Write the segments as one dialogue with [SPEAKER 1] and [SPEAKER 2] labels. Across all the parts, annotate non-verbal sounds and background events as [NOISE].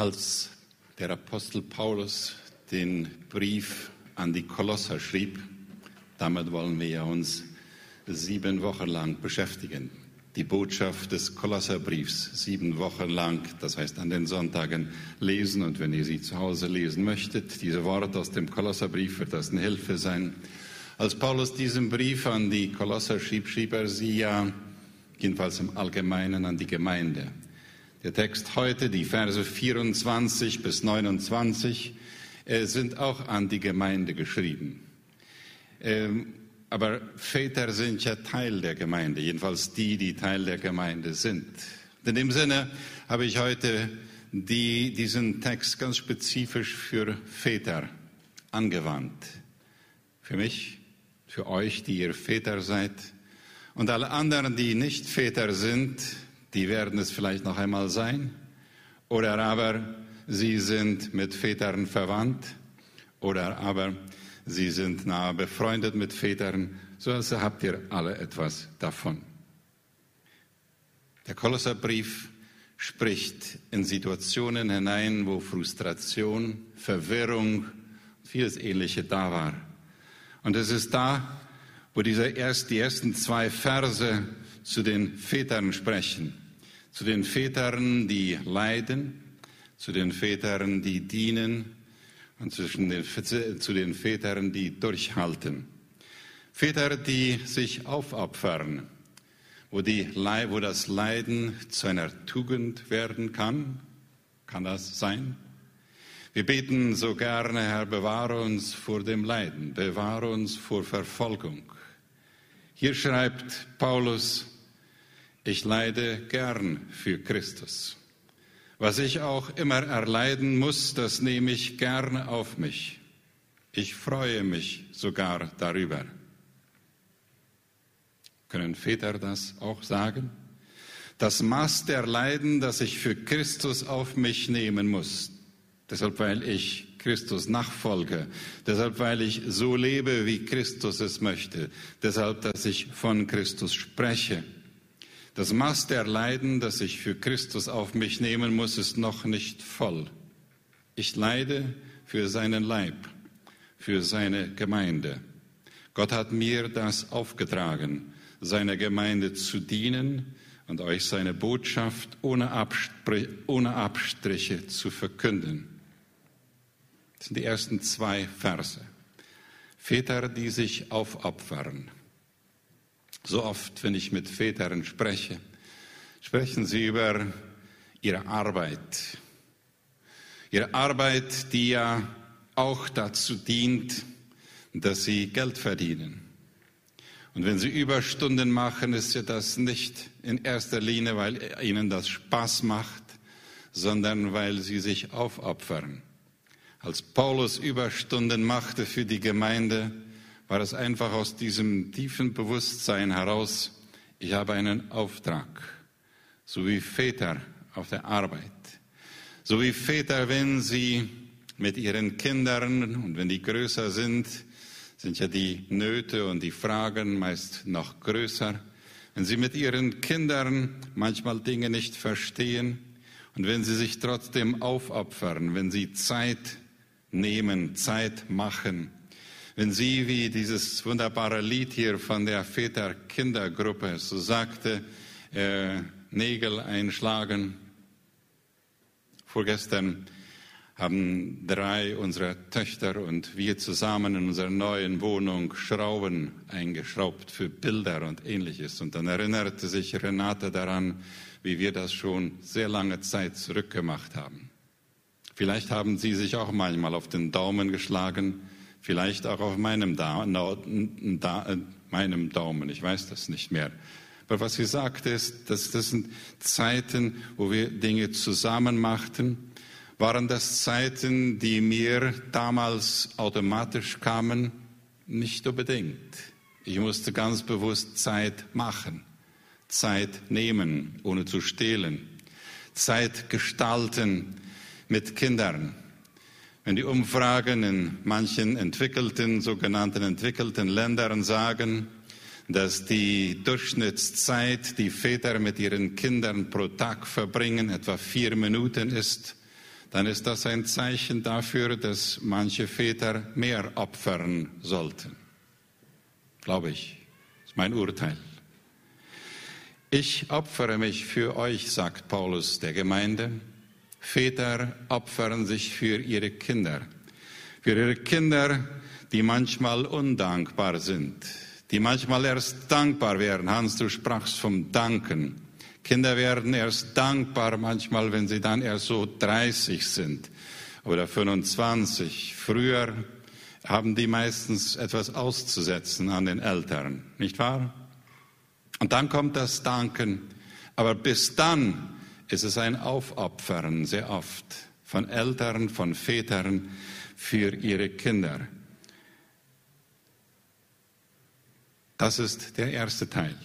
[SPEAKER 1] Als der Apostel Paulus den Brief an die Kolosser schrieb, damit wollen wir uns sieben Wochen lang beschäftigen. Die Botschaft des Kolosserbriefs sieben Wochen lang, das heißt an den Sonntagen lesen und wenn ihr sie zu Hause lesen möchtet, diese Worte aus dem Kolosserbrief wird das eine Hilfe sein. Als Paulus diesen Brief an die Kolosser schrieb, schrieb er sie ja jedenfalls im Allgemeinen an die Gemeinde. Der Text heute, die Verse 24 bis 29, äh, sind auch an die Gemeinde geschrieben. Ähm, aber Väter sind ja Teil der Gemeinde, jedenfalls die, die Teil der Gemeinde sind. In dem Sinne habe ich heute die, diesen Text ganz spezifisch für Väter angewandt. Für mich, für euch, die ihr Väter seid und alle anderen, die nicht Väter sind, die werden es vielleicht noch einmal sein, oder aber sie sind mit Vätern verwandt, oder aber sie sind nahe befreundet mit Vätern, so also habt ihr alle etwas davon. Der Kolosserbrief spricht in Situationen hinein, wo Frustration, Verwirrung, vieles Ähnliche da war. Und es ist da, wo diese erst, die ersten zwei Verse zu den Vätern sprechen zu den Vätern, die leiden, zu den Vätern, die dienen und den, zu den Vätern, die durchhalten. Väter, die sich aufopfern, wo, die, wo das Leiden zu einer Tugend werden kann. Kann das sein? Wir beten so gerne, Herr, bewahre uns vor dem Leiden, bewahre uns vor Verfolgung. Hier schreibt Paulus, ich leide gern für Christus. Was ich auch immer erleiden muss, das nehme ich gern auf mich. Ich freue mich sogar darüber. Können Väter das auch sagen? Das Maß der Leiden, das ich für Christus auf mich nehmen muss, deshalb weil ich Christus nachfolge, deshalb weil ich so lebe, wie Christus es möchte, deshalb dass ich von Christus spreche das Maß der Leiden, das ich für Christus auf mich nehmen muss, ist noch nicht voll. Ich leide für seinen Leib, für seine Gemeinde. Gott hat mir das aufgetragen, seiner Gemeinde zu dienen und euch seine Botschaft ohne, Abstrich, ohne Abstriche zu verkünden. Das sind die ersten zwei Verse. Väter, die sich aufopfern. So oft, wenn ich mit Vätern spreche, sprechen sie über ihre Arbeit. Ihre Arbeit, die ja auch dazu dient, dass sie Geld verdienen. Und wenn sie Überstunden machen, ist ja das nicht in erster Linie, weil ihnen das Spaß macht, sondern weil sie sich aufopfern. Als Paulus Überstunden machte für die Gemeinde, war es einfach aus diesem tiefen Bewusstsein heraus, ich habe einen Auftrag, so wie Väter auf der Arbeit, so wie Väter, wenn sie mit ihren Kindern und wenn die größer sind, sind ja die Nöte und die Fragen meist noch größer. Wenn sie mit ihren Kindern manchmal Dinge nicht verstehen und wenn sie sich trotzdem aufopfern, wenn sie Zeit nehmen, Zeit machen, wenn Sie, wie dieses wunderbare Lied hier von der Väter-Kindergruppe so sagte, äh, Nägel einschlagen. Vorgestern haben drei unserer Töchter und wir zusammen in unserer neuen Wohnung Schrauben eingeschraubt für Bilder und ähnliches. Und dann erinnerte sich Renate daran, wie wir das schon sehr lange Zeit zurückgemacht haben. Vielleicht haben Sie sich auch manchmal auf den Daumen geschlagen, vielleicht auch auf meinem, da da meinem Daumen, ich weiß das nicht mehr. Aber was sie sagte ist, dass das sind Zeiten, wo wir Dinge zusammen machten, waren das Zeiten, die mir damals automatisch kamen? Nicht unbedingt. Ich musste ganz bewusst Zeit machen, Zeit nehmen, ohne zu stehlen, Zeit gestalten mit Kindern, wenn die Umfragen in manchen entwickelten, sogenannten entwickelten Ländern sagen, dass die Durchschnittszeit, die Väter mit ihren Kindern pro Tag verbringen, etwa vier Minuten ist, dann ist das ein Zeichen dafür, dass manche Väter mehr opfern sollten. Glaube ich. Das ist mein Urteil. Ich opfere mich für euch, sagt Paulus der Gemeinde. Väter opfern sich für ihre Kinder. Für ihre Kinder, die manchmal undankbar sind, die manchmal erst dankbar werden. Hans, du sprachst vom Danken. Kinder werden erst dankbar manchmal, wenn sie dann erst so 30 sind oder 25. Früher haben die meistens etwas auszusetzen an den Eltern, nicht wahr? Und dann kommt das Danken. Aber bis dann ist es ein Aufopfern sehr oft von Eltern, von Vätern für ihre Kinder. Das ist der erste Teil.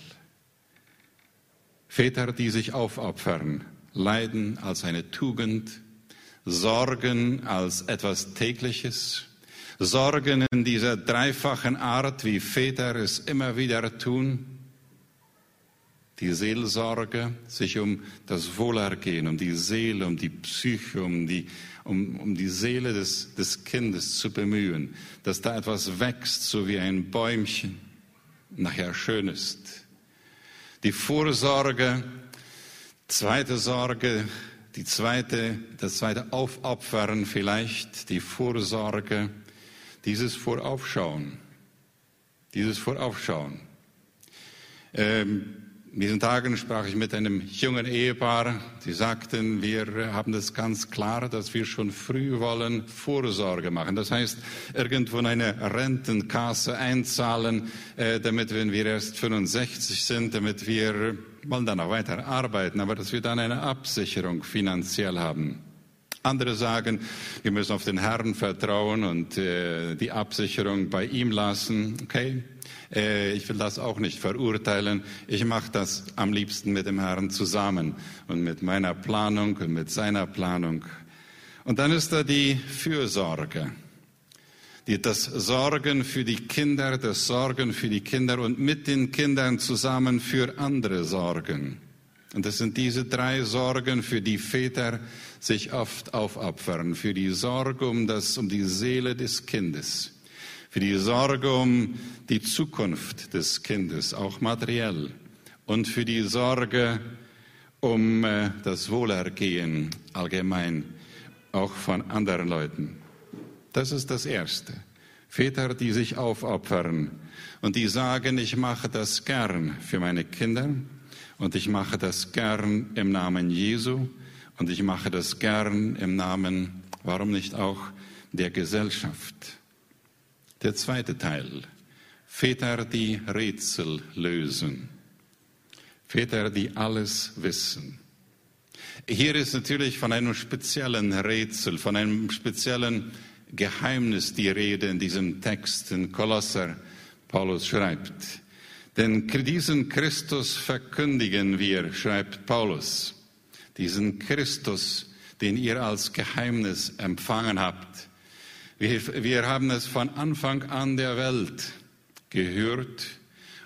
[SPEAKER 1] Väter, die sich aufopfern, Leiden als eine Tugend, Sorgen als etwas Tägliches, Sorgen in dieser dreifachen Art, wie Väter es immer wieder tun, die Seelsorge, sich um das Wohlergehen, um die Seele, um die Psyche, um die, um, um die Seele des, des Kindes zu bemühen, dass da etwas wächst, so wie ein Bäumchen, nachher schön ist die Vorsorge, zweite Sorge, die zweite, das zweite Aufopfern vielleicht, die Vorsorge, dieses Voraufschauen, dieses Voraufschauen. Ähm, in diesen Tagen sprach ich mit einem jungen Ehepaar. Sie sagten, wir haben das ganz klar, dass wir schon früh wollen Vorsorge machen. Das heißt, irgendwo in eine Rentenkasse einzahlen, äh, damit, wenn wir erst 65 sind, damit wir wollen dann auch weiter arbeiten, aber dass wir dann eine Absicherung finanziell haben. Andere sagen, wir müssen auf den Herrn vertrauen und äh, die Absicherung bei ihm lassen. Okay, äh, ich will das auch nicht verurteilen. Ich mache das am liebsten mit dem Herrn zusammen und mit meiner Planung und mit seiner Planung. Und dann ist da die Fürsorge. Die, das Sorgen für die Kinder, das Sorgen für die Kinder und mit den Kindern zusammen für andere Sorgen. Und das sind diese drei Sorgen, für die Väter sich oft aufopfern. Für die Sorge um, das, um die Seele des Kindes für die Sorge um die Zukunft des Kindes, auch materiell, und für die Sorge um äh, das Wohlergehen allgemein, auch von anderen Leuten. Das ist das Erste. Väter, die sich aufopfern und die sagen, ich mache das gern für meine Kinder und ich mache das gern im Namen Jesu und ich mache das gern im Namen, warum nicht auch, der Gesellschaft. Der zweite Teil. Väter, die Rätsel lösen. Väter, die alles wissen. Hier ist natürlich von einem speziellen Rätsel, von einem speziellen Geheimnis die Rede in diesem Text in Kolosser. Paulus schreibt. Denn diesen Christus verkündigen wir, schreibt Paulus. Diesen Christus, den ihr als Geheimnis empfangen habt wir, wir haben es von Anfang an der Welt gehört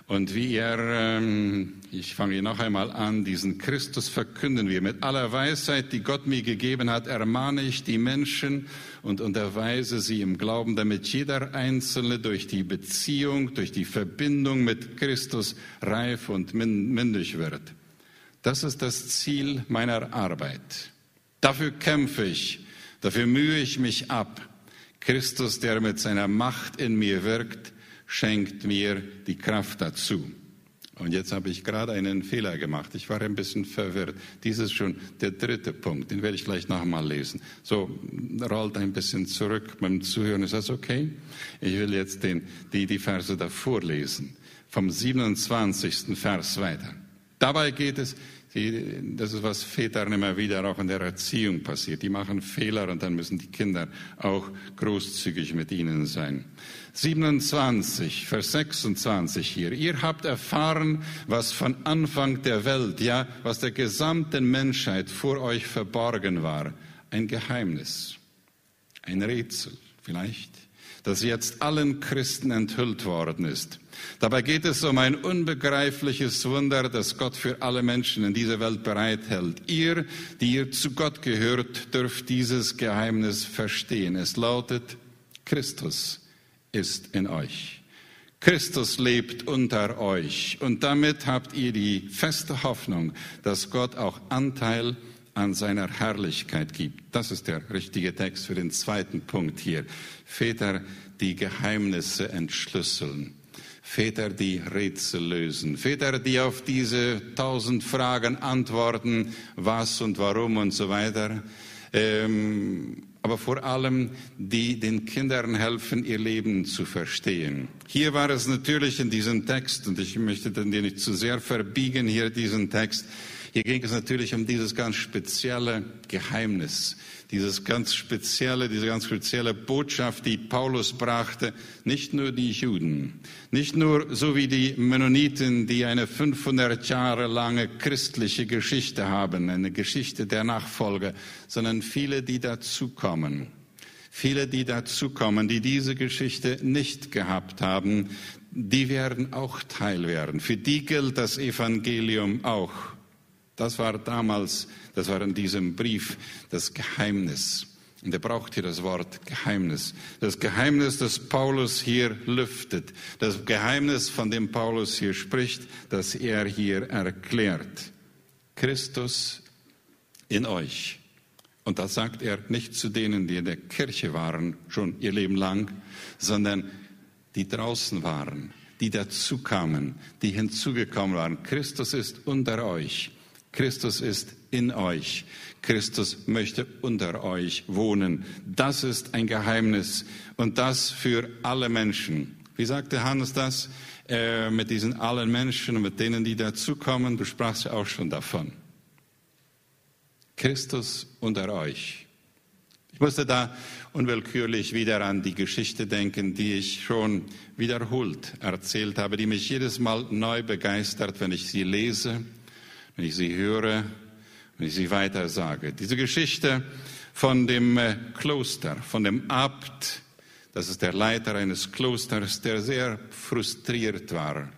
[SPEAKER 1] und wie er, ähm, ich fange noch einmal an, diesen Christus verkünden wir. Mit aller Weisheit, die Gott mir gegeben hat, ermahne ich die Menschen und unterweise sie im Glauben, damit jeder Einzelne durch die Beziehung, durch die Verbindung mit Christus reif und mündig wird. Das ist das Ziel meiner Arbeit. Dafür kämpfe ich, dafür mühe ich mich ab. Christus, der mit seiner Macht in mir wirkt, schenkt mir die Kraft dazu. Und jetzt habe ich gerade einen Fehler gemacht. Ich war ein bisschen verwirrt. Dies ist schon der dritte Punkt. Den werde ich gleich nochmal lesen. So, rollt ein bisschen zurück beim Zuhören. Ist das okay? Ich will jetzt den, die, die Verse davor lesen. Vom 27. Vers weiter. Dabei geht es, die, das ist, was Vätern immer wieder auch in der Erziehung passiert. Die machen Fehler und dann müssen die Kinder auch großzügig mit ihnen sein. 27, Vers 26 hier. Ihr habt erfahren, was von Anfang der Welt, ja, was der gesamten Menschheit vor euch verborgen war. Ein Geheimnis, ein Rätsel vielleicht. das jetzt allen Christen enthüllt worden ist. Dabei geht es um ein unbegreifliches Wunder, das Gott für alle Menschen in dieser Welt bereithält. Ihr, die ihr zu Gott gehört, dürft dieses Geheimnis verstehen. Es lautet, Christus ist in euch. Christus lebt unter euch und damit habt ihr die feste Hoffnung, dass Gott auch Anteil an seiner Herrlichkeit gibt. Das ist der richtige Text für den zweiten Punkt hier. Väter, die Geheimnisse entschlüsseln. Väter, die Rätsel lösen. Väter, die auf diese tausend Fragen antworten, was und warum und so weiter. Ähm, aber vor allem, die den Kindern helfen, ihr Leben zu verstehen. Hier war es natürlich in diesem Text, und ich möchte den nicht zu sehr verbiegen, hier diesen Text, hier ging es natürlich um dieses ganz spezielle Geheimnis, dieses ganz spezielle, diese ganz spezielle Botschaft, die Paulus brachte, nicht nur die Juden, nicht nur so wie die Mennoniten, die eine 500 Jahre lange christliche Geschichte haben, eine Geschichte der Nachfolge, sondern viele, die dazukommen. Viele, die dazukommen, die diese Geschichte nicht gehabt haben, die werden auch Teil werden. Für die gilt das Evangelium auch. Das war damals, das war in diesem Brief das Geheimnis. Und er braucht hier das Wort Geheimnis. Das Geheimnis, das Paulus hier lüftet. Das Geheimnis, von dem Paulus hier spricht, das er hier erklärt. Christus in euch. Und das sagt er nicht zu denen, die in der Kirche waren, schon ihr Leben lang, sondern die draußen waren, die dazu kamen, die hinzugekommen waren. Christus ist unter euch. Christus ist in euch. Christus möchte unter euch wohnen. Das ist ein Geheimnis und das für alle Menschen. Wie sagte Hannes das? Äh, mit diesen allen Menschen und mit denen, die dazukommen. Du sprachst ja auch schon davon. Christus unter euch. Ich musste da unwillkürlich wieder an die Geschichte denken, die ich schon wiederholt erzählt habe, die mich jedes Mal neu begeistert, wenn ich sie lese wenn ich sie höre, wenn ich sie weiter sage. Diese Geschichte von dem äh, Kloster, von dem Abt, das ist der Leiter eines Klosters, der sehr frustriert war.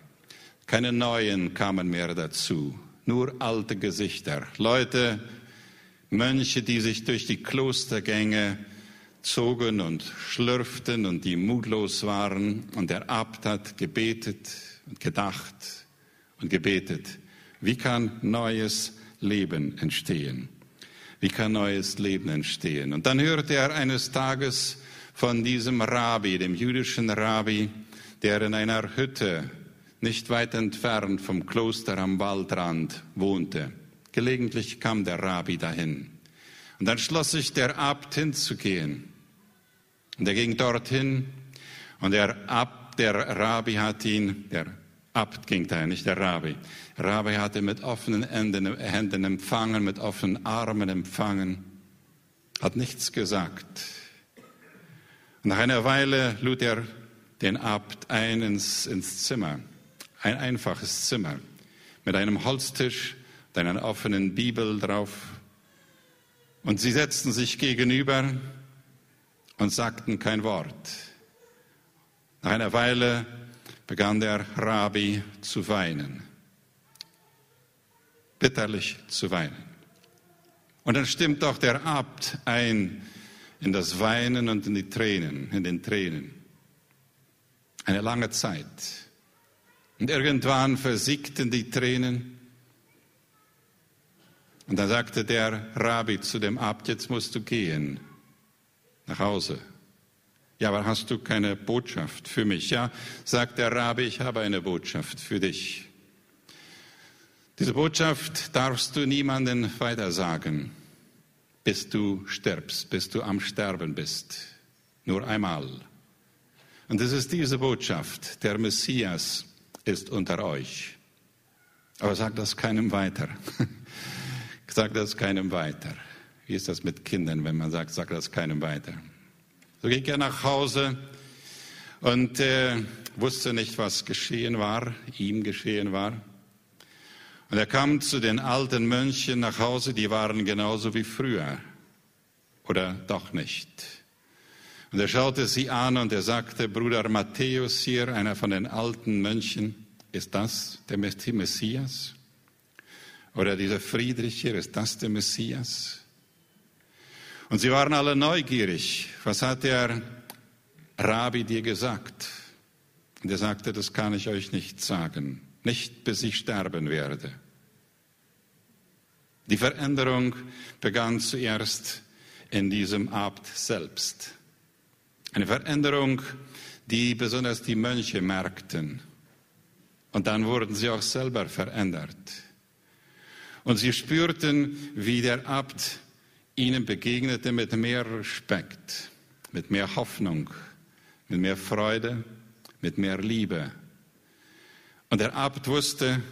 [SPEAKER 1] Keine neuen kamen mehr dazu, nur alte Gesichter. Leute, Mönche, die sich durch die Klostergänge zogen und schlürften und die mutlos waren. Und der Abt hat gebetet und gedacht und gebetet. Wie kann neues Leben entstehen? Wie kann neues Leben entstehen? Und dann hörte er eines Tages von diesem Rabbi, dem jüdischen Rabbi, der in einer Hütte nicht weit entfernt vom Kloster am Waldrand wohnte. Gelegentlich kam der Rabbi dahin. Und dann schloss sich der Abt hinzugehen. Und er ging dorthin und der Abt, der Rabbi hat ihn, der Abt ging dahin, nicht der Rabbi, Rabbi hatte mit offenen Händen empfangen, mit offenen Armen empfangen, hat nichts gesagt. nach einer Weile lud er den Abt ein ins, ins Zimmer, ein einfaches Zimmer, mit einem Holztisch, und einer offenen Bibel drauf. Und sie setzten sich gegenüber und sagten kein Wort. Nach einer Weile begann der Rabbi zu weinen bitterlich zu weinen. Und dann stimmt auch der Abt ein in das Weinen und in die Tränen, in den Tränen. Eine lange Zeit. Und irgendwann versiegten die Tränen. Und dann sagte der Rabbi zu dem Abt, jetzt musst du gehen nach Hause. Ja, aber hast du keine Botschaft für mich? Ja, sagt der Rabbi, ich habe eine Botschaft für dich. Diese Botschaft darfst du niemandem weitersagen, bis du stirbst, bis du am Sterben bist. Nur einmal. Und es ist diese Botschaft, der Messias ist unter euch. Aber sag das keinem weiter. [LAUGHS] sag das keinem weiter. Wie ist das mit Kindern, wenn man sagt, sag das keinem weiter? So ging er nach Hause und äh, wusste nicht, was geschehen war, ihm geschehen war. Und er kam zu den alten Mönchen nach Hause, die waren genauso wie früher. Oder doch nicht. Und er schaute sie an und er sagte, Bruder Matthäus hier, einer von den alten Mönchen, ist das der Messias? Oder dieser Friedrich hier, ist das der Messias? Und sie waren alle neugierig. Was hat der Rabbi dir gesagt? Und er sagte, das kann ich euch nicht sagen, nicht bis ich sterben werde. Die Veränderung begann zuerst in diesem Abt selbst. Eine Veränderung, die besonders die Mönche merkten. Und dann wurden sie auch selber verändert. Und sie spürten, wie der Abt ihnen begegnete mit mehr Respekt, mit mehr Hoffnung, mit mehr Freude, mit mehr Liebe. Und der Abt wusste,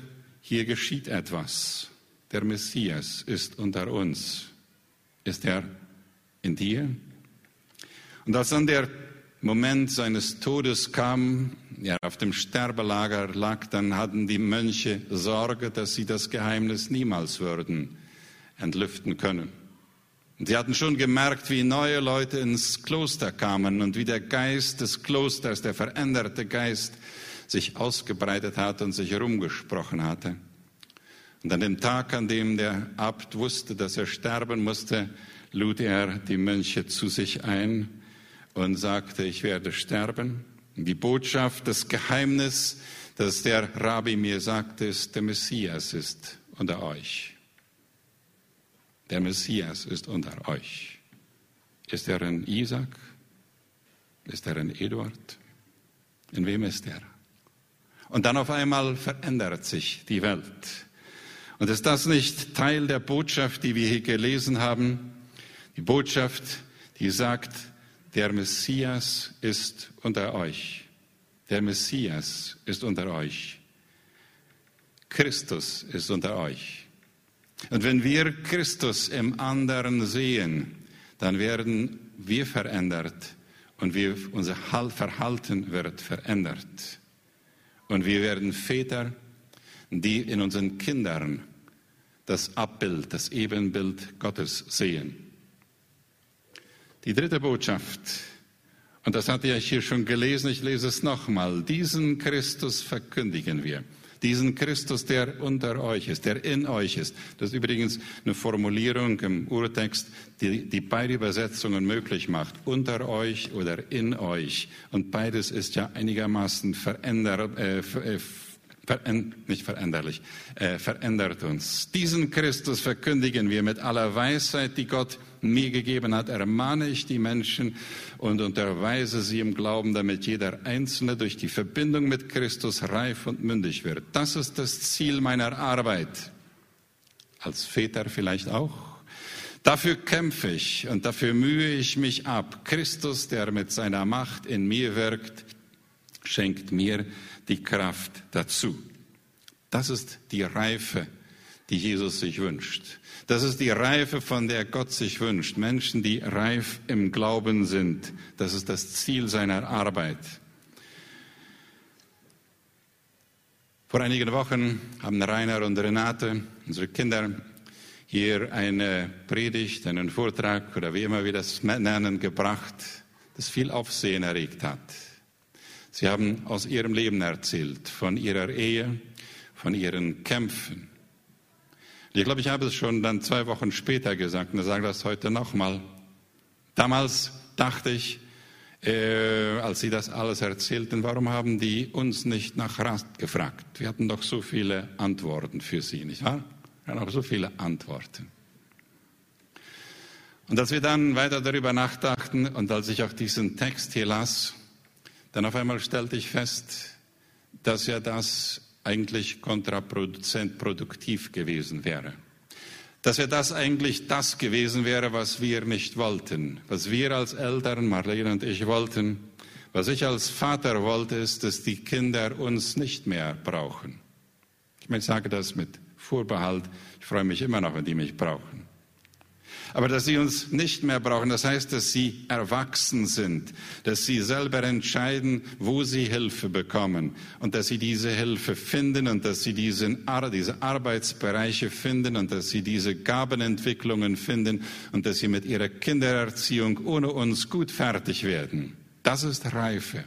[SPEAKER 1] hier geschieht etwas. Der Messias ist unter uns. Ist er in dir? Und als dann der Moment seines Todes kam, er auf dem Sterbelager lag, dann hatten die Mönche Sorge, dass sie das Geheimnis niemals würden entlüften können. Und sie hatten schon gemerkt, wie neue Leute ins Kloster kamen und wie der Geist des Klosters, der veränderte Geist, sich ausgebreitet hat und sich herumgesprochen hatte. Und an dem Tag, an dem der Abt wusste, dass er sterben musste, lud er die Mönche zu sich ein und sagte, ich werde sterben. Die Botschaft, das Geheimnis, das der Rabbi mir sagte, ist, der Messias ist unter euch. Der Messias ist unter euch. Ist er in Isaac? Ist er in Eduard? In wem ist er? Und dann auf einmal verändert sich die Welt. Und ist das nicht Teil der Botschaft, die wir hier gelesen haben? Die Botschaft, die sagt, der Messias ist unter euch. Der Messias ist unter euch. Christus ist unter euch. Und wenn wir Christus im anderen sehen, dann werden wir verändert und wir, unser Verhalten wird verändert. Und wir werden Väter, die in unseren Kindern das Abbild, das Ebenbild Gottes sehen. Die dritte Botschaft, und das hatte ich hier schon gelesen, ich lese es nochmal, diesen Christus verkündigen wir. Diesen Christus, der unter euch ist, der in euch ist. Das ist übrigens eine Formulierung im Urtext, die, die beide Übersetzungen möglich macht. Unter euch oder in euch. Und beides ist ja einigermaßen verändert, äh, äh nicht veränderlich, äh, verändert uns. Diesen Christus verkündigen wir mit aller Weisheit, die Gott mir gegeben hat, ermahne ich die Menschen und unterweise sie im Glauben, damit jeder Einzelne durch die Verbindung mit Christus reif und mündig wird. Das ist das Ziel meiner Arbeit. Als Väter vielleicht auch. Dafür kämpfe ich und dafür mühe ich mich ab. Christus, der mit seiner Macht in mir wirkt, schenkt mir die Kraft dazu. Das ist die Reife, die Jesus sich wünscht. Das ist die Reife, von der Gott sich wünscht. Menschen, die reif im Glauben sind. Das ist das Ziel seiner Arbeit. Vor einigen Wochen haben Rainer und Renate, unsere Kinder, hier eine Predigt, einen Vortrag oder wie immer wir das nennen, gebracht, das viel Aufsehen erregt hat. Sie haben aus ihrem Leben erzählt, von ihrer Ehe, von ihren Kämpfen, ich glaube, ich habe es schon dann zwei Wochen später gesagt und sage das heute nochmal. Damals dachte ich, äh, als Sie das alles erzählten, warum haben die uns nicht nach Rast gefragt? Wir hatten doch so viele Antworten für Sie, nicht wahr? Wir hatten auch so viele Antworten. Und als wir dann weiter darüber nachdachten und als ich auch diesen Text hier las, dann auf einmal stellte ich fest, dass ja das eigentlich kontraproduktiv gewesen wäre. Dass ja das eigentlich das gewesen wäre, was wir nicht wollten, was wir als Eltern, Marlene und ich wollten, was ich als Vater wollte, ist, dass die Kinder uns nicht mehr brauchen. Ich sage das mit Vorbehalt. Ich freue mich immer noch, wenn die mich brauchen. Aber dass sie uns nicht mehr brauchen. Das heißt, dass sie erwachsen sind, dass sie selber entscheiden, wo sie Hilfe bekommen und dass sie diese Hilfe finden und dass sie diesen, diese Arbeitsbereiche finden und dass sie diese Gabenentwicklungen finden und dass sie mit ihrer Kindererziehung ohne uns gut fertig werden. Das ist Reife.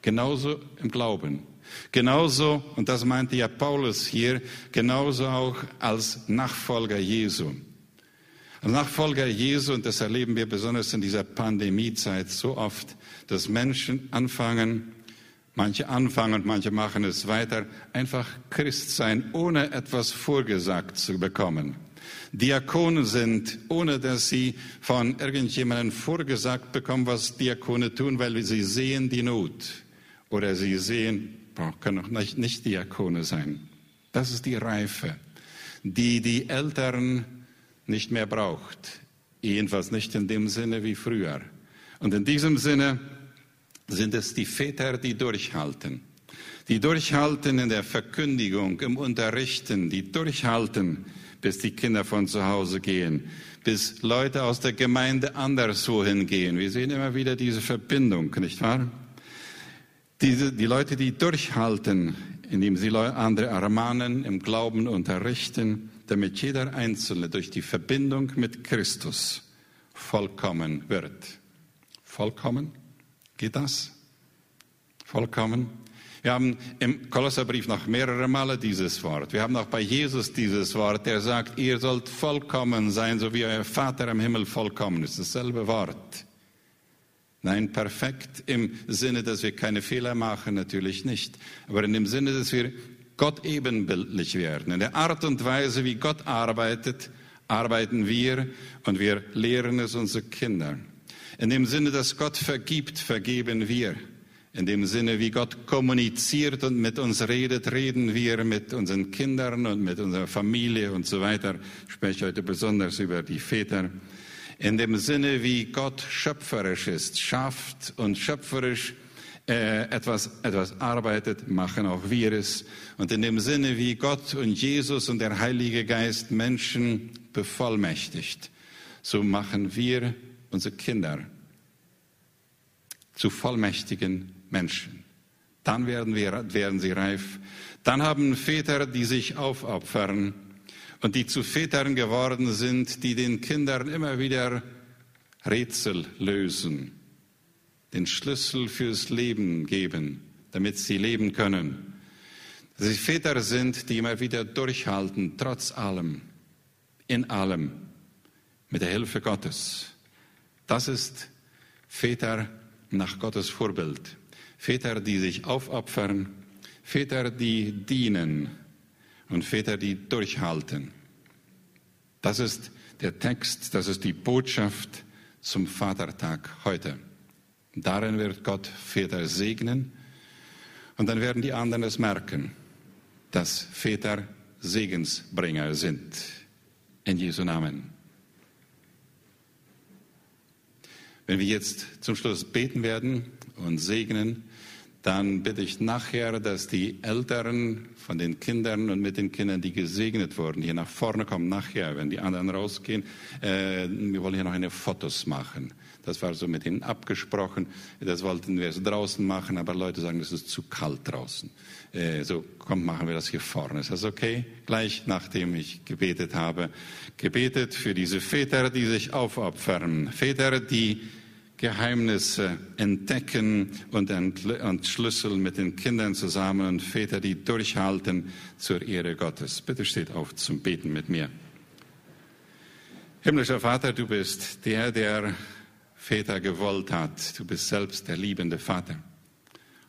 [SPEAKER 1] Genauso im Glauben. Genauso, und das meinte ja Paulus hier, genauso auch als Nachfolger Jesu. Nachfolger Jesu, und das erleben wir besonders in dieser Pandemiezeit so oft, dass Menschen anfangen, manche anfangen und manche machen es weiter, einfach Christ sein, ohne etwas vorgesagt zu bekommen. Diakone sind, ohne dass sie von irgendjemandem vorgesagt bekommen, was Diakone tun, weil sie sehen die Not. Oder sie sehen, können auch nicht, nicht Diakone sein. Das ist die Reife, die die Eltern nicht mehr braucht. Jedenfalls nicht in dem Sinne wie früher. Und in diesem Sinne sind es die Väter, die durchhalten. Die durchhalten in der Verkündigung, im Unterrichten, die durchhalten, bis die Kinder von zu Hause gehen, bis Leute aus der Gemeinde anderswo hingehen. Wir sehen immer wieder diese Verbindung, nicht wahr? Diese, die Leute, die durchhalten, indem sie andere ermahnen, im Glauben unterrichten, damit jeder Einzelne durch die Verbindung mit Christus vollkommen wird. Vollkommen? Geht das? Vollkommen? Wir haben im Kolosserbrief noch mehrere Male dieses Wort. Wir haben auch bei Jesus dieses Wort, der sagt, ihr sollt vollkommen sein, so wie euer Vater im Himmel vollkommen ist. Dasselbe Wort. Nein, perfekt im Sinne, dass wir keine Fehler machen, natürlich nicht. Aber in dem Sinne, dass wir Gott ebenbildlich werden. In der Art und Weise, wie Gott arbeitet, arbeiten wir und wir lehren es unsere Kinder. In dem Sinne, dass Gott vergibt, vergeben wir. In dem Sinne, wie Gott kommuniziert und mit uns redet, reden wir mit unseren Kindern und mit unserer Familie und so weiter. Ich spreche heute besonders über die Väter in dem Sinne, wie Gott schöpferisch ist, schafft und schöpferisch äh, etwas, etwas arbeitet, machen auch wir es. Und in dem Sinne, wie Gott und Jesus und der Heilige Geist Menschen bevollmächtigt, so machen wir unsere Kinder zu vollmächtigen Menschen. Dann werden, wir, werden sie reif. Dann haben Väter, die sich aufopfern, und die zu Vätern geworden sind, die den Kindern immer wieder Rätsel lösen, den Schlüssel fürs Leben geben, damit sie leben können. Dass sie Väter sind, die immer wieder durchhalten, trotz allem, in allem, mit der Hilfe Gottes. Das ist Väter nach Gottes Vorbild. Väter, die sich aufopfern, Väter, die dienen, und Väter, die durchhalten. Das ist der Text, das ist die Botschaft zum Vatertag heute. Darin wird Gott Väter segnen und dann werden die anderen es merken, dass Väter Segensbringer sind. In Jesu Namen. Wenn wir jetzt zum Schluss beten werden und segnen, dann bitte ich nachher, dass die Eltern von den Kindern und mit den Kindern, die gesegnet wurden, hier nach vorne kommen, nachher, wenn die anderen rausgehen. Äh, wir wollen hier noch eine Fotos machen. Das war so mit ihnen abgesprochen. Das wollten wir draußen machen, aber Leute sagen, es ist zu kalt draußen. Äh, so, komm, machen wir das hier vorne. Ist das okay? Gleich nachdem ich gebetet habe. Gebetet für diese Väter, die sich aufopfern. Väter, die Geheimnisse entdecken und entschlüsseln mit den Kindern zusammen und Väter, die durchhalten zur Ehre Gottes. Bitte steht auf zum Beten mit mir. Himmlischer Vater, du bist der, der Väter gewollt hat. Du bist selbst der liebende Vater.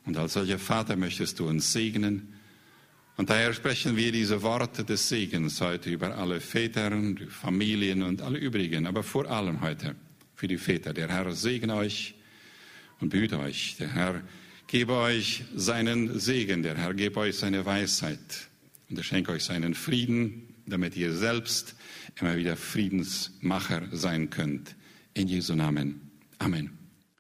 [SPEAKER 1] Und als solcher Vater möchtest du uns segnen. Und daher sprechen wir diese Worte des Segens heute über alle Väter, die Familien und alle übrigen, aber vor allem heute für die Väter. Der Herr segne euch und behüte euch. Der Herr gebe euch seinen Segen. Der Herr gebe euch seine Weisheit. Und er schenke euch seinen Frieden, damit ihr selbst immer wieder Friedensmacher sein könnt. In Jesu Namen. Amen.